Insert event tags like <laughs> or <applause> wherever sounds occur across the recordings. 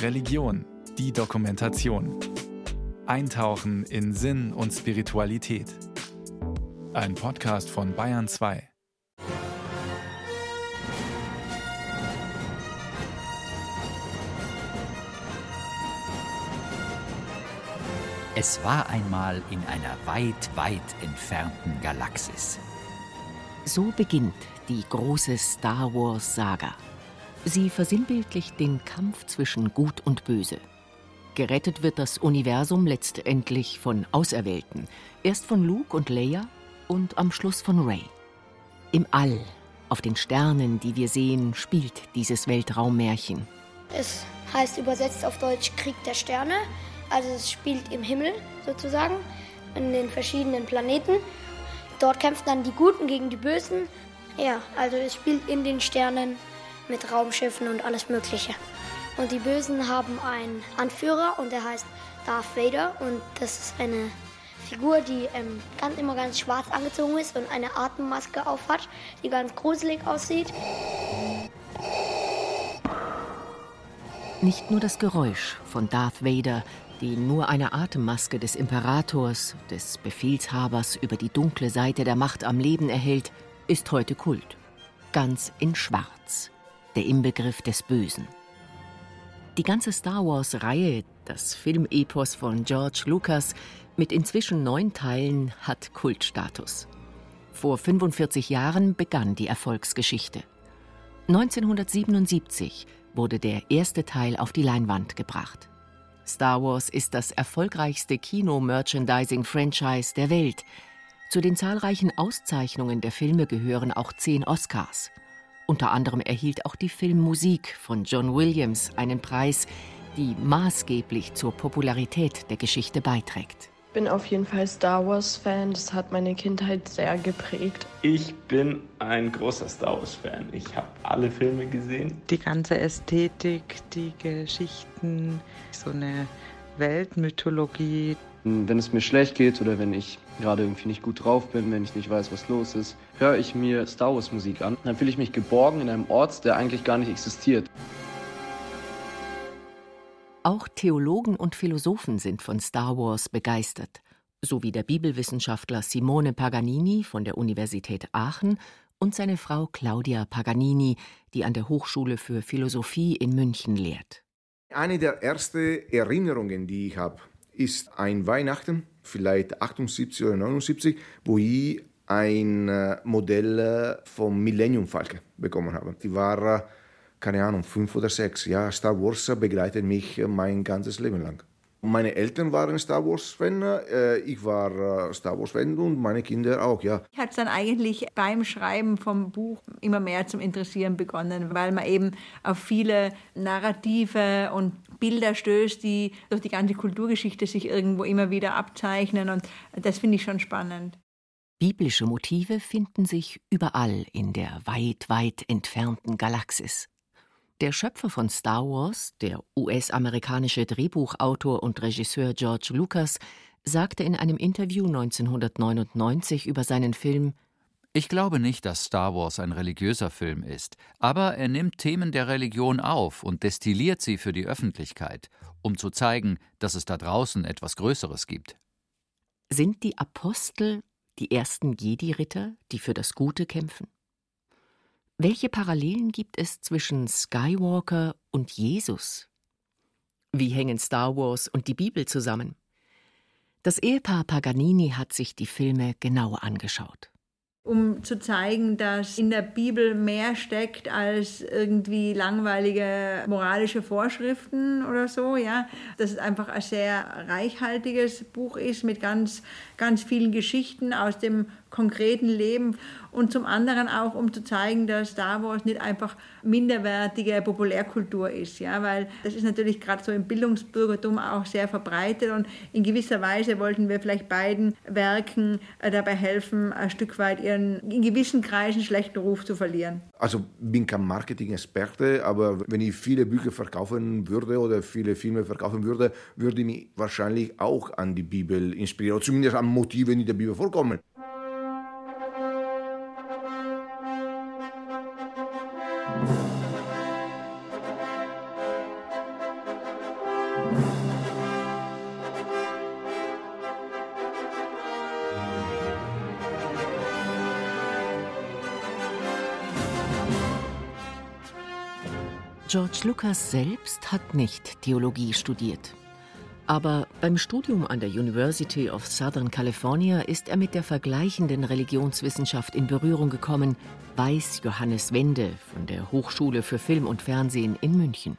Religion, die Dokumentation. Eintauchen in Sinn und Spiritualität. Ein Podcast von Bayern 2. Es war einmal in einer weit, weit entfernten Galaxis. So beginnt die große Star Wars Saga. Sie versinnbildlicht den Kampf zwischen Gut und Böse. Gerettet wird das Universum letztendlich von Auserwählten. Erst von Luke und Leia und am Schluss von Rey. Im All, auf den Sternen, die wir sehen, spielt dieses Weltraummärchen. Es heißt übersetzt auf Deutsch Krieg der Sterne. Also es spielt im Himmel sozusagen, in den verschiedenen Planeten. Dort kämpfen dann die Guten gegen die Bösen. Ja, also es spielt in den Sternen mit Raumschiffen und alles Mögliche. Und die Bösen haben einen Anführer und der heißt Darth Vader und das ist eine Figur, die ähm, ganz, immer ganz schwarz angezogen ist und eine Atemmaske aufhat, die ganz gruselig aussieht. Nicht nur das Geräusch von Darth Vader die nur eine Atemmaske des Imperators, des Befehlshabers über die dunkle Seite der Macht am Leben erhält, ist heute Kult. Ganz in Schwarz, der Inbegriff des Bösen. Die ganze Star Wars-Reihe, das Filmepos von George Lucas mit inzwischen neun Teilen, hat Kultstatus. Vor 45 Jahren begann die Erfolgsgeschichte. 1977 wurde der erste Teil auf die Leinwand gebracht. Star Wars ist das erfolgreichste Kino-Merchandising-Franchise der Welt. Zu den zahlreichen Auszeichnungen der Filme gehören auch zehn Oscars. Unter anderem erhielt auch die Filmmusik von John Williams einen Preis, die maßgeblich zur Popularität der Geschichte beiträgt bin auf jeden Fall Star Wars-Fan. Das hat meine Kindheit sehr geprägt. Ich bin ein großer Star Wars-Fan. Ich habe alle Filme gesehen. Die ganze Ästhetik, die Geschichten, so eine Weltmythologie. Wenn es mir schlecht geht oder wenn ich gerade irgendwie nicht gut drauf bin, wenn ich nicht weiß, was los ist, höre ich mir Star Wars Musik an. Dann fühle ich mich geborgen in einem Ort, der eigentlich gar nicht existiert. Auch Theologen und Philosophen sind von Star Wars begeistert, so wie der Bibelwissenschaftler Simone Paganini von der Universität Aachen und seine Frau Claudia Paganini, die an der Hochschule für Philosophie in München lehrt. Eine der ersten Erinnerungen, die ich habe, ist ein Weihnachten, vielleicht 78 oder 79, wo ich ein äh, Modell äh, vom Millennium Falke bekommen habe. Die war äh, keine Ahnung, fünf oder sechs. Ja, Star Wars begleitet mich mein ganzes Leben lang. Meine Eltern waren Star Wars-Fan, äh, ich war äh, Star Wars-Fan und meine Kinder auch, ja. Hat es dann eigentlich beim Schreiben vom Buch immer mehr zum Interessieren begonnen, weil man eben auf viele Narrative und Bilder stößt, die durch die ganze Kulturgeschichte sich irgendwo immer wieder abzeichnen und das finde ich schon spannend. Biblische Motive finden sich überall in der weit, weit entfernten Galaxis. Der Schöpfer von Star Wars, der US-amerikanische Drehbuchautor und Regisseur George Lucas, sagte in einem Interview 1999 über seinen Film Ich glaube nicht, dass Star Wars ein religiöser Film ist, aber er nimmt Themen der Religion auf und destilliert sie für die Öffentlichkeit, um zu zeigen, dass es da draußen etwas Größeres gibt. Sind die Apostel die ersten Jedi-Ritter, die für das Gute kämpfen? Welche Parallelen gibt es zwischen Skywalker und Jesus? Wie hängen Star Wars und die Bibel zusammen? Das Ehepaar Paganini hat sich die Filme genau angeschaut um zu zeigen, dass in der Bibel mehr steckt als irgendwie langweilige moralische Vorschriften oder so, ja. Dass es einfach ein sehr reichhaltiges Buch ist mit ganz, ganz vielen Geschichten aus dem konkreten Leben und zum anderen auch, um zu zeigen, dass Star Wars nicht einfach minderwertige Populärkultur ist, ja, weil das ist natürlich gerade so im Bildungsbürgertum auch sehr verbreitet und in gewisser Weise wollten wir vielleicht beiden Werken äh, dabei helfen, ein Stück weit ihren in gewissen Kreisen schlechten Ruf zu verlieren. Also bin kein Marketing-Experte, aber wenn ich viele Bücher verkaufen würde oder viele Filme verkaufen würde, würde ich mich wahrscheinlich auch an die Bibel inspirieren, oder zumindest an Motive, die in der Bibel vorkommen. Lucas selbst hat nicht Theologie studiert. Aber beim Studium an der University of Southern California ist er mit der vergleichenden Religionswissenschaft in Berührung gekommen, weiß Johannes Wende von der Hochschule für Film und Fernsehen in München.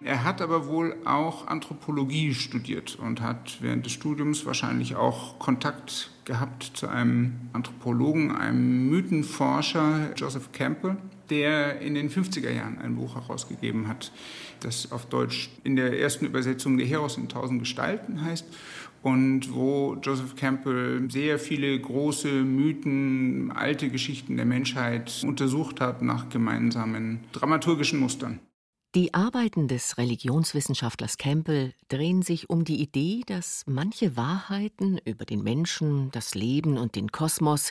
Er hat aber wohl auch Anthropologie studiert und hat während des Studiums wahrscheinlich auch Kontakt gehabt zu einem Anthropologen, einem Mythenforscher, Joseph Campbell, der in den 50er Jahren ein Buch herausgegeben hat, das auf Deutsch in der ersten Übersetzung Der Heros in tausend Gestalten heißt und wo Joseph Campbell sehr viele große Mythen, alte Geschichten der Menschheit untersucht hat nach gemeinsamen dramaturgischen Mustern. Die Arbeiten des Religionswissenschaftlers Campbell drehen sich um die Idee, dass manche Wahrheiten über den Menschen, das Leben und den Kosmos,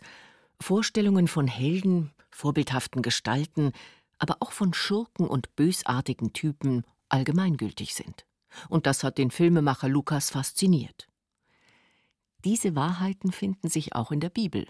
Vorstellungen von Helden, vorbildhaften Gestalten, aber auch von Schurken und bösartigen Typen allgemeingültig sind. Und das hat den Filmemacher Lukas fasziniert. Diese Wahrheiten finden sich auch in der Bibel.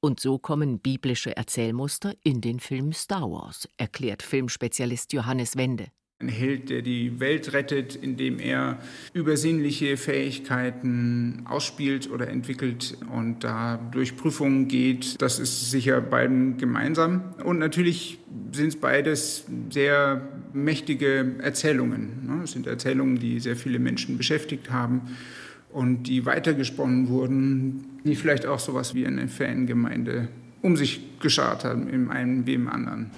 Und so kommen biblische Erzählmuster in den Film Star Wars, erklärt Filmspezialist Johannes Wende. Ein Held, der die Welt rettet, indem er übersinnliche Fähigkeiten ausspielt oder entwickelt und da durch Prüfungen geht. Das ist sicher beiden gemeinsam. Und natürlich sind es beides sehr mächtige Erzählungen. Ne? Es sind Erzählungen, die sehr viele Menschen beschäftigt haben und die weitergesponnen wurden, die vielleicht auch so etwas wie eine Fangemeinde um sich geschart haben, im einen wie im anderen.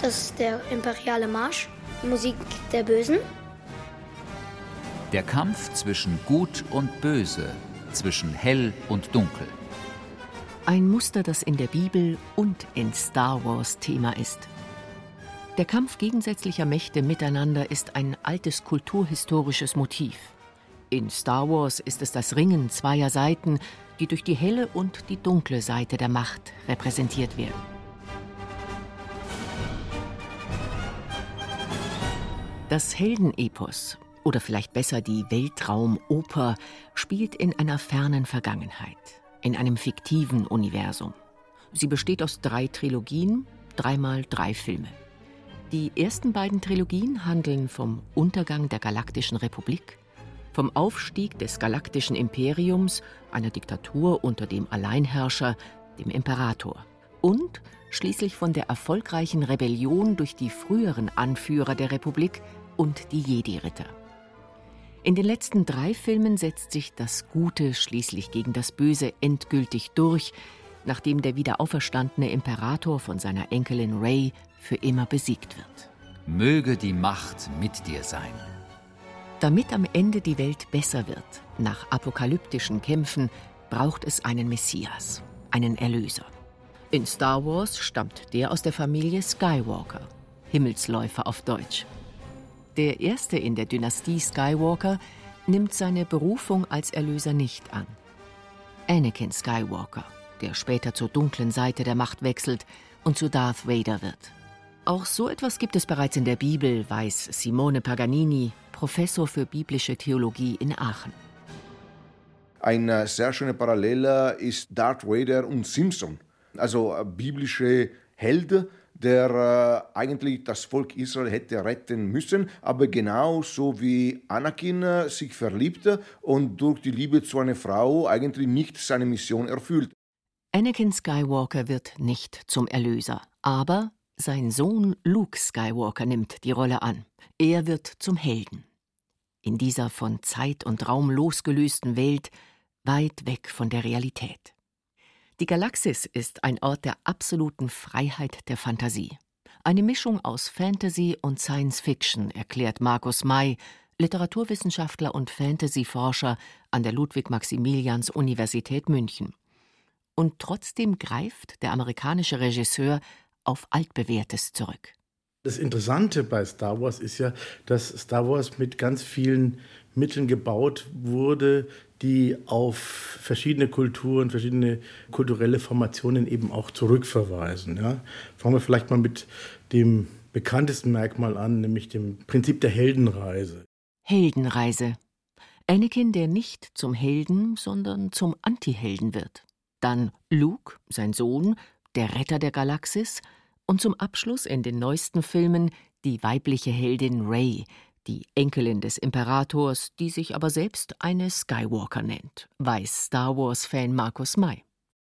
Das ist der imperiale Marsch, Musik der Bösen. Der Kampf zwischen Gut und Böse, zwischen Hell und Dunkel. Ein Muster, das in der Bibel und in Star Wars Thema ist. Der Kampf gegensätzlicher Mächte miteinander ist ein altes kulturhistorisches Motiv. In Star Wars ist es das Ringen zweier Seiten, die durch die helle und die dunkle Seite der Macht repräsentiert werden. Das Heldenepos oder vielleicht besser die Weltraumoper spielt in einer fernen Vergangenheit, in einem fiktiven Universum. Sie besteht aus drei Trilogien, dreimal drei Filme. Die ersten beiden Trilogien handeln vom Untergang der Galaktischen Republik, vom Aufstieg des Galaktischen Imperiums, einer Diktatur unter dem Alleinherrscher, dem Imperator, und schließlich von der erfolgreichen Rebellion durch die früheren Anführer der Republik und die Jedi-Ritter. In den letzten drei Filmen setzt sich das Gute schließlich gegen das Böse endgültig durch, nachdem der wiederauferstandene Imperator von seiner Enkelin Ray für immer besiegt wird. Möge die Macht mit dir sein. Damit am Ende die Welt besser wird, nach apokalyptischen Kämpfen, braucht es einen Messias, einen Erlöser. In Star Wars stammt der aus der Familie Skywalker, Himmelsläufer auf Deutsch. Der erste in der Dynastie Skywalker nimmt seine Berufung als Erlöser nicht an. Anakin Skywalker, der später zur dunklen Seite der Macht wechselt und zu Darth Vader wird. Auch so etwas gibt es bereits in der Bibel, weiß Simone Paganini, Professor für biblische Theologie in Aachen. Eine sehr schöne Parallele ist Darth Vader und Simpson, also äh, biblische Helden, der äh, eigentlich das Volk Israel hätte retten müssen, aber genauso wie Anakin äh, sich verliebte und durch die Liebe zu einer Frau eigentlich nicht seine Mission erfüllt. Anakin Skywalker wird nicht zum Erlöser, aber sein Sohn Luke Skywalker nimmt die Rolle an. Er wird zum Helden. In dieser von Zeit und Raum losgelösten Welt, weit weg von der Realität. Die Galaxis ist ein Ort der absoluten Freiheit der Fantasie. Eine Mischung aus Fantasy und Science Fiction, erklärt Markus May, Literaturwissenschaftler und Fantasyforscher an der Ludwig-Maximilians-Universität München. Und trotzdem greift der amerikanische Regisseur auf altbewährtes zurück. Das Interessante bei Star Wars ist ja, dass Star Wars mit ganz vielen Mitteln gebaut wurde, die auf verschiedene Kulturen, verschiedene kulturelle Formationen eben auch zurückverweisen. Ja? Fangen wir vielleicht mal mit dem bekanntesten Merkmal an, nämlich dem Prinzip der Heldenreise. Heldenreise. Anakin, der nicht zum Helden, sondern zum Antihelden wird. Dann Luke, sein Sohn, der Retter der Galaxis. Und zum Abschluss in den neuesten Filmen die weibliche Heldin Rey, die Enkelin des Imperators, die sich aber selbst eine Skywalker nennt, weiß Star Wars-Fan Markus May.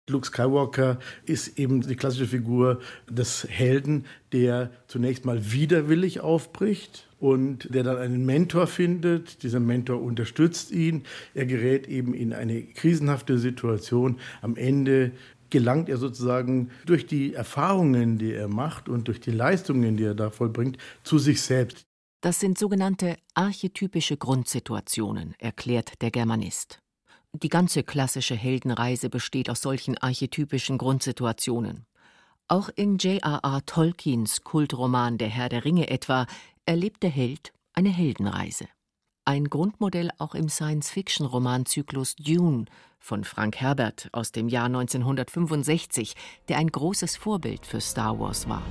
Luke Skywalker ist eben die klassische Figur des Helden, der zunächst mal widerwillig aufbricht und der dann einen Mentor findet. Dieser Mentor unterstützt ihn. Er gerät eben in eine krisenhafte Situation. Am Ende gelangt er sozusagen durch die Erfahrungen, die er macht und durch die Leistungen, die er da vollbringt, zu sich selbst. Das sind sogenannte archetypische Grundsituationen, erklärt der Germanist. Die ganze klassische Heldenreise besteht aus solchen archetypischen Grundsituationen. Auch in J.R.R. Tolkiens Kultroman Der Herr der Ringe etwa erlebt der Held eine Heldenreise. Ein Grundmodell auch im Science-Fiction-Romanzyklus Dune von Frank Herbert aus dem Jahr 1965, der ein großes Vorbild für Star Wars war.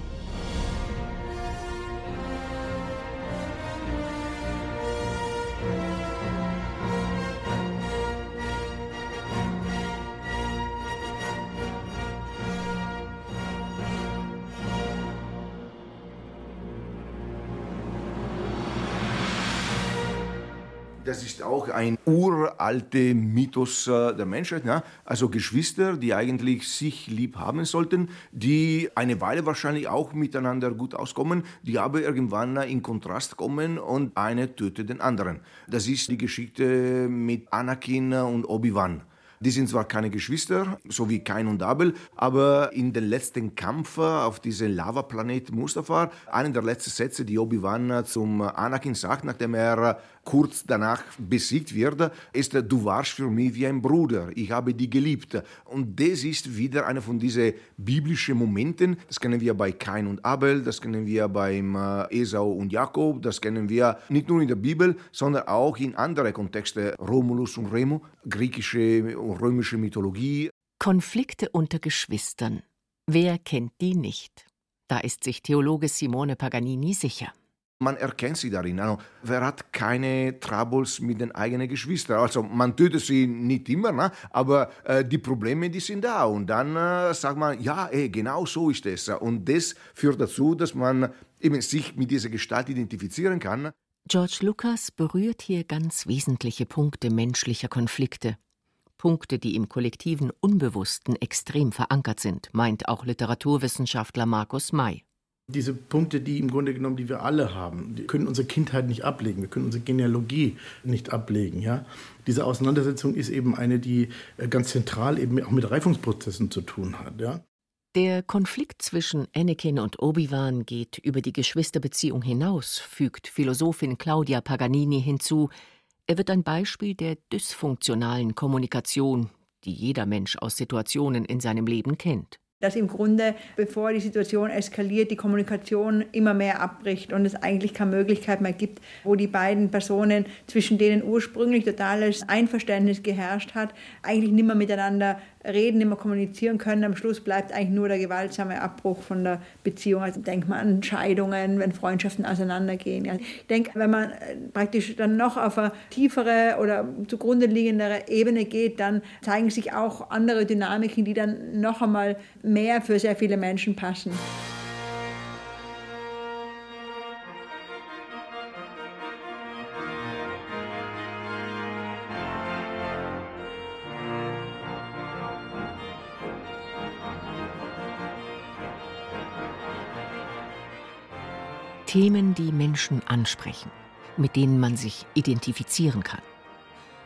Auch ein uralter Mythos äh, der Menschheit. Ja? Also Geschwister, die eigentlich sich lieb haben sollten, die eine Weile wahrscheinlich auch miteinander gut auskommen, die aber irgendwann in Kontrast kommen und eine tötet den anderen. Das ist die Geschichte mit Anakin und Obi-Wan. Die sind zwar keine Geschwister, so wie Kain und Abel, aber in den letzten Kampf auf diesem Lavaplanet Mustafar, einen der letzten Sätze, die Obi-Wan zum Anakin sagt, nachdem er kurz danach besiegt wird, ist, du warst für mich wie ein Bruder, ich habe dich geliebt. Und das ist wieder einer von diesen biblischen Momenten, das kennen wir bei Kain und Abel, das kennen wir beim äh, Esau und Jakob, das kennen wir nicht nur in der Bibel, sondern auch in anderen Kontexten, Romulus und Remo, griechische und römische Mythologie. Konflikte unter Geschwistern. Wer kennt die nicht? Da ist sich Theologe Simone Paganini sicher. Man erkennt sie darin. Also, wer hat keine Troubles mit den eigenen Geschwistern? Also man tötet sie nicht immer, ne? aber äh, die Probleme, die sind da. Und dann äh, sagt man, ja, ey, genau so ist es. Und das führt dazu, dass man eben sich mit dieser Gestalt identifizieren kann. George Lucas berührt hier ganz wesentliche Punkte menschlicher Konflikte. Punkte, die im kollektiven Unbewussten extrem verankert sind, meint auch Literaturwissenschaftler Markus May. Diese Punkte, die im Grunde genommen, die wir alle haben, die können unsere Kindheit nicht ablegen, wir können unsere Genealogie nicht ablegen. Ja? Diese Auseinandersetzung ist eben eine, die äh, ganz zentral eben auch mit Reifungsprozessen zu tun hat. Ja? Der Konflikt zwischen Anakin und Obi-Wan geht über die Geschwisterbeziehung hinaus, fügt Philosophin Claudia Paganini hinzu. Er wird ein Beispiel der dysfunktionalen Kommunikation, die jeder Mensch aus Situationen in seinem Leben kennt dass im Grunde, bevor die Situation eskaliert, die Kommunikation immer mehr abbricht und es eigentlich keine Möglichkeit mehr gibt, wo die beiden Personen, zwischen denen ursprünglich totales Einverständnis geherrscht hat, eigentlich nicht mehr miteinander reden, nicht mehr kommunizieren können. Am Schluss bleibt eigentlich nur der gewaltsame Abbruch von der Beziehung. Also denkt man an Scheidungen, wenn Freundschaften auseinandergehen. Ich denke, wenn man äh, praktisch dann noch auf eine tiefere oder zugrunde liegendere Ebene geht, dann zeigen sich auch andere Dynamiken, die dann noch einmal mehr für sehr viele Menschen passen. Themen, die Menschen ansprechen, mit denen man sich identifizieren kann.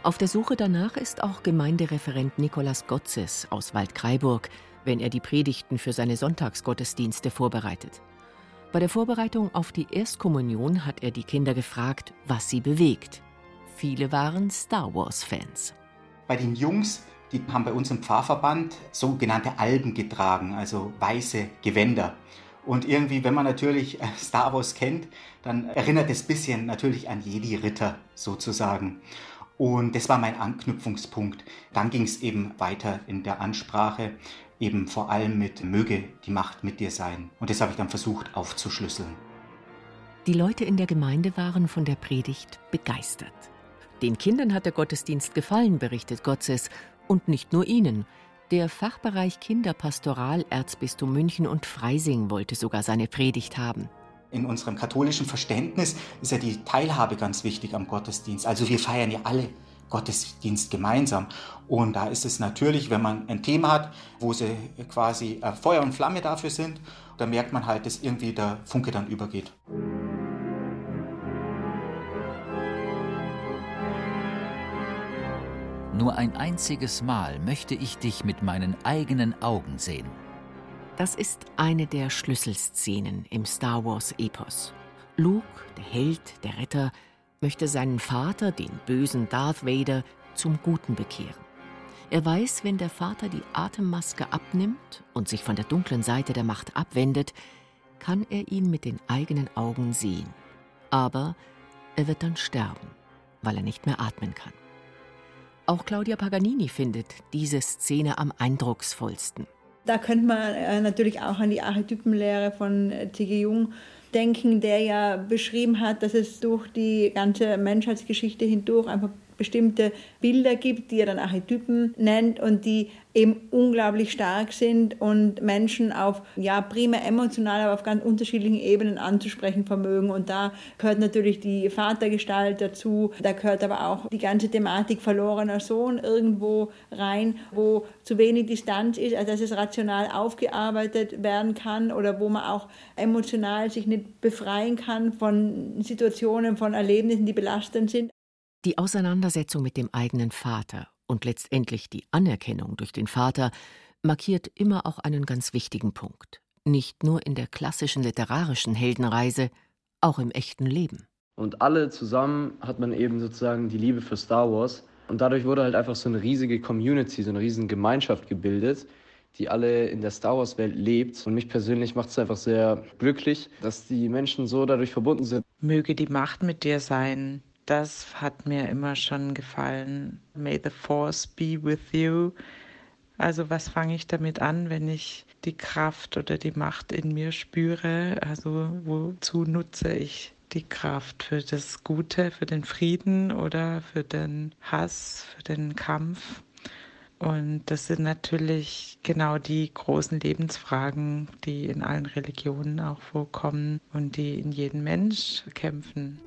Auf der Suche danach ist auch Gemeindereferent Nikolaus Gotzes aus Waldkraiburg, wenn er die Predigten für seine Sonntagsgottesdienste vorbereitet. Bei der Vorbereitung auf die Erstkommunion hat er die Kinder gefragt, was sie bewegt. Viele waren Star Wars-Fans. Bei den Jungs, die haben bei uns im Pfarrverband sogenannte Alben getragen, also weiße Gewänder. Und irgendwie, wenn man natürlich äh, Star Wars kennt, dann erinnert es ein bisschen natürlich an Jedi-Ritter sozusagen. Und das war mein Anknüpfungspunkt. Dann ging es eben weiter in der Ansprache, eben vor allem mit Möge die Macht mit dir sein. Und das habe ich dann versucht aufzuschlüsseln. Die Leute in der Gemeinde waren von der Predigt begeistert. Den Kindern hat der Gottesdienst gefallen, berichtet Gotzes, und nicht nur ihnen. Der Fachbereich Kinderpastoral Erzbistum München und Freising wollte sogar seine Predigt haben. In unserem katholischen Verständnis ist ja die Teilhabe ganz wichtig am Gottesdienst. Also wir feiern ja alle Gottesdienst gemeinsam. Und da ist es natürlich, wenn man ein Thema hat, wo sie quasi äh, Feuer und Flamme dafür sind, da merkt man halt, dass irgendwie der Funke dann übergeht. Nur ein einziges Mal möchte ich dich mit meinen eigenen Augen sehen. Das ist eine der Schlüsselszenen im Star Wars-Epos. Luke, der Held, der Retter, möchte seinen Vater, den bösen Darth Vader, zum Guten bekehren. Er weiß, wenn der Vater die Atemmaske abnimmt und sich von der dunklen Seite der Macht abwendet, kann er ihn mit den eigenen Augen sehen. Aber er wird dann sterben, weil er nicht mehr atmen kann. Auch Claudia Paganini findet diese Szene am eindrucksvollsten. Da könnte man äh, natürlich auch an die Archetypenlehre von äh, T.G. Jung denken, der ja beschrieben hat, dass es durch die ganze Menschheitsgeschichte hindurch einfach bestimmte Bilder gibt, die er dann Archetypen nennt und die eben unglaublich stark sind und Menschen auf ja primär emotional, aber auf ganz unterschiedlichen Ebenen anzusprechen vermögen. Und da gehört natürlich die Vatergestalt dazu, da gehört aber auch die ganze Thematik verlorener Sohn irgendwo rein, wo zu wenig Distanz ist, also dass es rational aufgearbeitet werden kann oder wo man auch emotional sich nicht befreien kann von Situationen, von Erlebnissen, die belastend sind. Die Auseinandersetzung mit dem eigenen Vater und letztendlich die Anerkennung durch den Vater markiert immer auch einen ganz wichtigen Punkt. Nicht nur in der klassischen literarischen Heldenreise, auch im echten Leben. Und alle zusammen hat man eben sozusagen die Liebe für Star Wars. Und dadurch wurde halt einfach so eine riesige Community, so eine riesige Gemeinschaft gebildet, die alle in der Star Wars-Welt lebt. Und mich persönlich macht es einfach sehr glücklich, dass die Menschen so dadurch verbunden sind. Möge die Macht mit dir sein, das hat mir immer schon gefallen. May the Force be with you. Also was fange ich damit an, wenn ich die Kraft oder die Macht in mir spüre? Also wozu nutze ich die Kraft für das Gute, für den Frieden oder für den Hass, für den Kampf? Und das sind natürlich genau die großen Lebensfragen, die in allen Religionen auch vorkommen und die in jedem Mensch kämpfen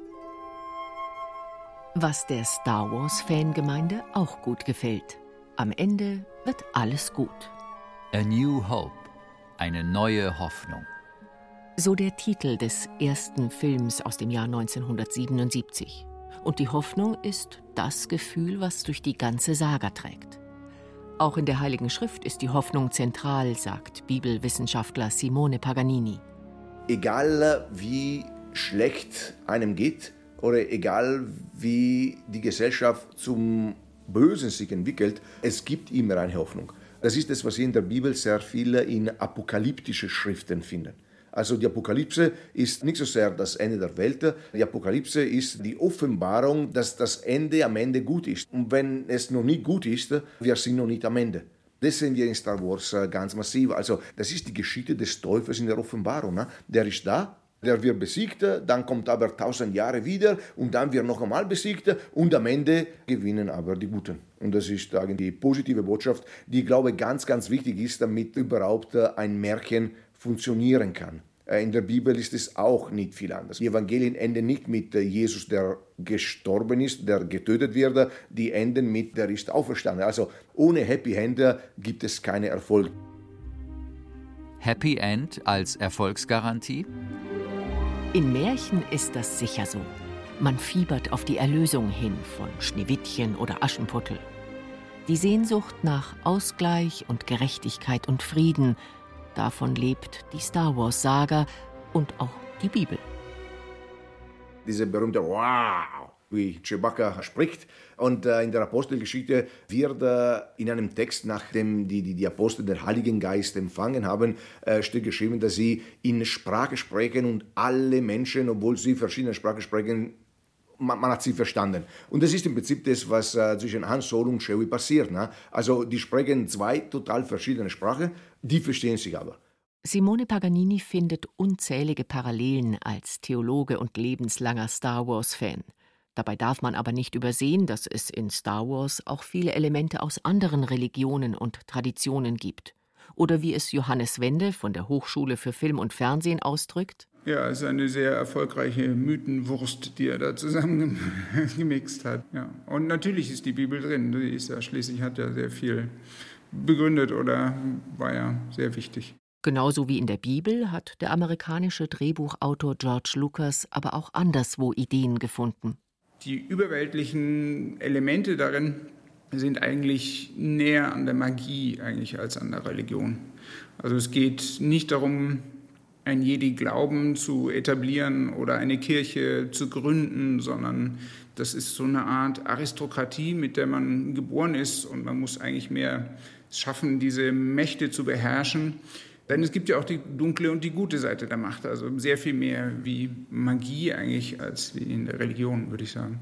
was der Star Wars-Fangemeinde auch gut gefällt. Am Ende wird alles gut. A New Hope, eine neue Hoffnung. So der Titel des ersten Films aus dem Jahr 1977. Und die Hoffnung ist das Gefühl, was durch die ganze Saga trägt. Auch in der Heiligen Schrift ist die Hoffnung zentral, sagt Bibelwissenschaftler Simone Paganini. Egal wie schlecht einem geht, oder egal wie die Gesellschaft zum Bösen sich entwickelt, es gibt immer eine Hoffnung. Das ist das, was Sie in der Bibel sehr viel in apokalyptische Schriften finden. Also die Apokalypse ist nicht so sehr das Ende der Welt, die Apokalypse ist die Offenbarung, dass das Ende am Ende gut ist. Und wenn es noch nicht gut ist, wir sind noch nicht am Ende. Das sehen wir in Star Wars äh, ganz massiv. Also das ist die Geschichte des Teufels in der Offenbarung. Ne? Der ist da, der wird besiegt, dann kommt aber tausend Jahre wieder und dann wird noch einmal besiegt und am Ende gewinnen aber die Guten. Und das ist die positive Botschaft, die, ich glaube, ganz, ganz wichtig ist, damit überhaupt ein Märchen funktionieren kann. Äh, in der Bibel ist es auch nicht viel anders. Die Evangelien enden nicht mit Jesus, der gestorben ist, der getötet wird, die enden mit, der ist auferstanden. Also ohne Happy End gibt es keinen Erfolg. Happy End als Erfolgsgarantie? In Märchen ist das sicher so. Man fiebert auf die Erlösung hin von Schneewittchen oder Aschenputtel. Die Sehnsucht nach Ausgleich und Gerechtigkeit und Frieden, davon lebt die Star Wars-Saga und auch die Bibel. Diese berühmte Wow, wie Chewbacca spricht. Und äh, in der Apostelgeschichte wird äh, in einem Text, nachdem die, die, die Apostel den Heiligen Geist empfangen haben, äh, steht geschrieben, dass sie in Sprache sprechen und alle Menschen, obwohl sie verschiedene Sprachen sprechen, man, man, hat sie verstanden. Und das ist im Prinzip das, was äh, zwischen Han Solo und Chewie passiert. Ne? Also die sprechen zwei total verschiedene Sprachen, die verstehen sich aber. Simone Paganini findet unzählige Parallelen als Theologe und lebenslanger Star Wars-Fan. Dabei darf man aber nicht übersehen, dass es in Star Wars auch viele Elemente aus anderen Religionen und Traditionen gibt. Oder wie es Johannes Wende von der Hochschule für Film und Fernsehen ausdrückt. Ja, es ist eine sehr erfolgreiche Mythenwurst, die er da zusammengemixt hat. Ja. Und natürlich ist die Bibel drin. Die ist ja schließlich hat ja sehr viel begründet oder war ja sehr wichtig. Genauso wie in der Bibel hat der amerikanische Drehbuchautor George Lucas aber auch anderswo Ideen gefunden. Die überweltlichen Elemente darin sind eigentlich näher an der Magie eigentlich als an der Religion. Also es geht nicht darum, ein Jedi-Glauben zu etablieren oder eine Kirche zu gründen, sondern das ist so eine Art Aristokratie, mit der man geboren ist und man muss eigentlich mehr schaffen, diese Mächte zu beherrschen. Denn es gibt ja auch die dunkle und die gute Seite der Macht, also sehr viel mehr wie Magie eigentlich als wie in der Religion, würde ich sagen.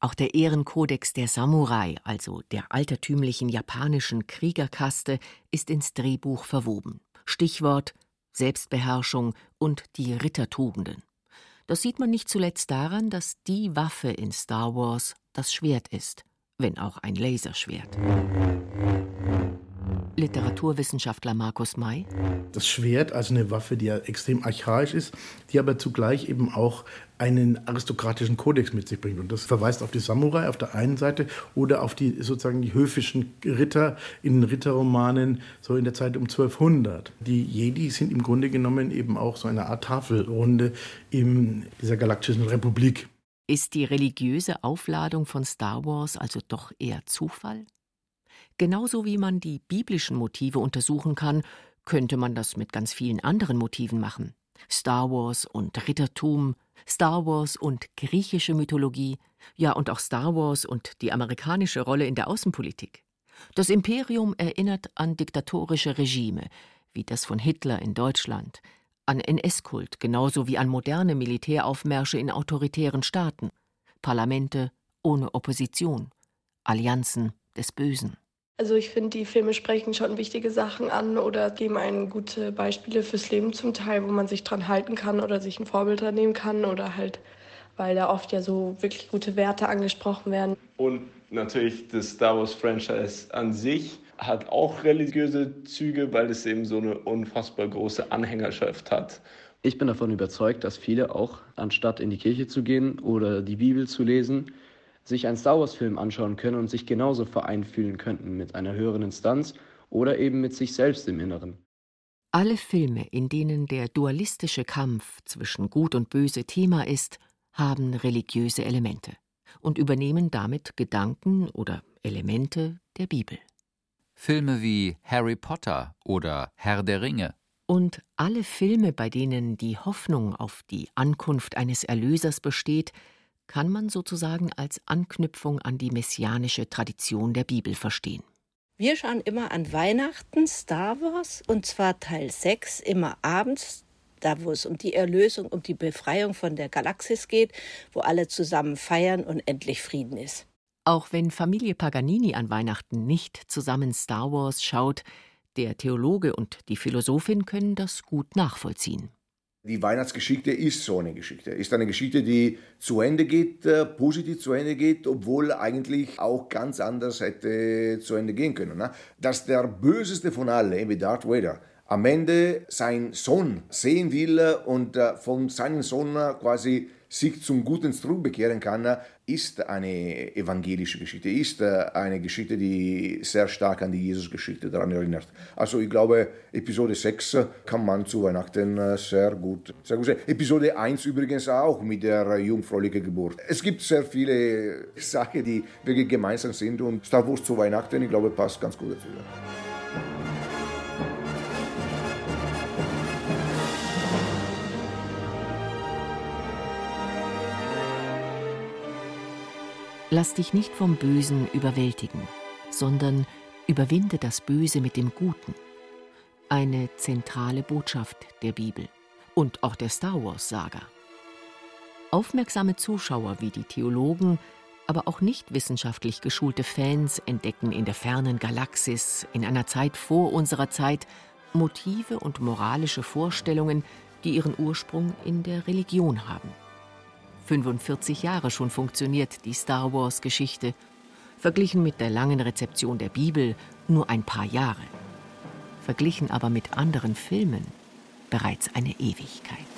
Auch der Ehrenkodex der Samurai, also der altertümlichen japanischen Kriegerkaste, ist ins Drehbuch verwoben. Stichwort Selbstbeherrschung und die Rittertugenden. Das sieht man nicht zuletzt daran, dass die Waffe in Star Wars das Schwert ist, wenn auch ein Laserschwert. Literaturwissenschaftler Markus May. Das Schwert, also eine Waffe, die ja extrem archaisch ist, die aber zugleich eben auch einen aristokratischen Kodex mit sich bringt. Und das verweist auf die Samurai auf der einen Seite oder auf die sozusagen die höfischen Ritter in den Ritterromanen so in der Zeit um 1200. Die Jedi sind im Grunde genommen eben auch so eine Art Tafelrunde in dieser galaktischen Republik. Ist die religiöse Aufladung von Star Wars also doch eher Zufall? Genauso wie man die biblischen Motive untersuchen kann, könnte man das mit ganz vielen anderen Motiven machen. Star Wars und Rittertum, Star Wars und griechische Mythologie, ja und auch Star Wars und die amerikanische Rolle in der Außenpolitik. Das Imperium erinnert an diktatorische Regime, wie das von Hitler in Deutschland, an NS-Kult genauso wie an moderne Militäraufmärsche in autoritären Staaten, Parlamente ohne Opposition, Allianzen des Bösen. Also ich finde, die Filme sprechen schon wichtige Sachen an oder geben einen gute Beispiele fürs Leben zum Teil, wo man sich dran halten kann oder sich ein Vorbild dran nehmen kann oder halt, weil da oft ja so wirklich gute Werte angesprochen werden. Und natürlich das Star Wars Franchise an sich hat auch religiöse Züge, weil es eben so eine unfassbar große Anhängerschaft hat. Ich bin davon überzeugt, dass viele auch, anstatt in die Kirche zu gehen oder die Bibel zu lesen, sich einen Star Wars-Film anschauen können und sich genauso vereint fühlen könnten mit einer höheren Instanz oder eben mit sich selbst im Inneren. Alle Filme, in denen der dualistische Kampf zwischen Gut und Böse Thema ist, haben religiöse Elemente und übernehmen damit Gedanken oder Elemente der Bibel. Filme wie Harry Potter oder Herr der Ringe. Und alle Filme, bei denen die Hoffnung auf die Ankunft eines Erlösers besteht, kann man sozusagen als Anknüpfung an die messianische Tradition der Bibel verstehen. Wir schauen immer an Weihnachten Star Wars und zwar Teil 6 immer abends, da wo es um die Erlösung, um die Befreiung von der Galaxis geht, wo alle zusammen feiern und endlich Frieden ist. Auch wenn Familie Paganini an Weihnachten nicht zusammen Star Wars schaut, der Theologe und die Philosophin können das gut nachvollziehen. Die Weihnachtsgeschichte ist so eine Geschichte. Ist eine Geschichte, die zu Ende geht, äh, positiv zu Ende geht, obwohl eigentlich auch ganz anders hätte zu Ende gehen können. Ne? Dass der böseste von allen, wie Darth Vader, am Ende seinen Sohn sehen will und äh, von seinem Sohn quasi sich zum guten zurückbekehren kann, ist eine evangelische Geschichte, ist eine Geschichte, die sehr stark an die Jesus-Geschichte daran erinnert. Also ich glaube, Episode 6 kann man zu Weihnachten äh, sehr gut, sehr gut sehen. Episode 1 übrigens auch mit der jungfräulichen Geburt. Es gibt sehr viele <laughs> Sachen, die wirklich gemeinsam sind und Star Wars zu Weihnachten, ich glaube, passt ganz gut dazu. Lass dich nicht vom Bösen überwältigen, sondern überwinde das Böse mit dem Guten. Eine zentrale Botschaft der Bibel und auch der Star Wars-Saga. Aufmerksame Zuschauer wie die Theologen, aber auch nicht wissenschaftlich geschulte Fans entdecken in der fernen Galaxis, in einer Zeit vor unserer Zeit, Motive und moralische Vorstellungen, die ihren Ursprung in der Religion haben. 45 Jahre schon funktioniert die Star Wars-Geschichte, verglichen mit der langen Rezeption der Bibel nur ein paar Jahre, verglichen aber mit anderen Filmen bereits eine Ewigkeit.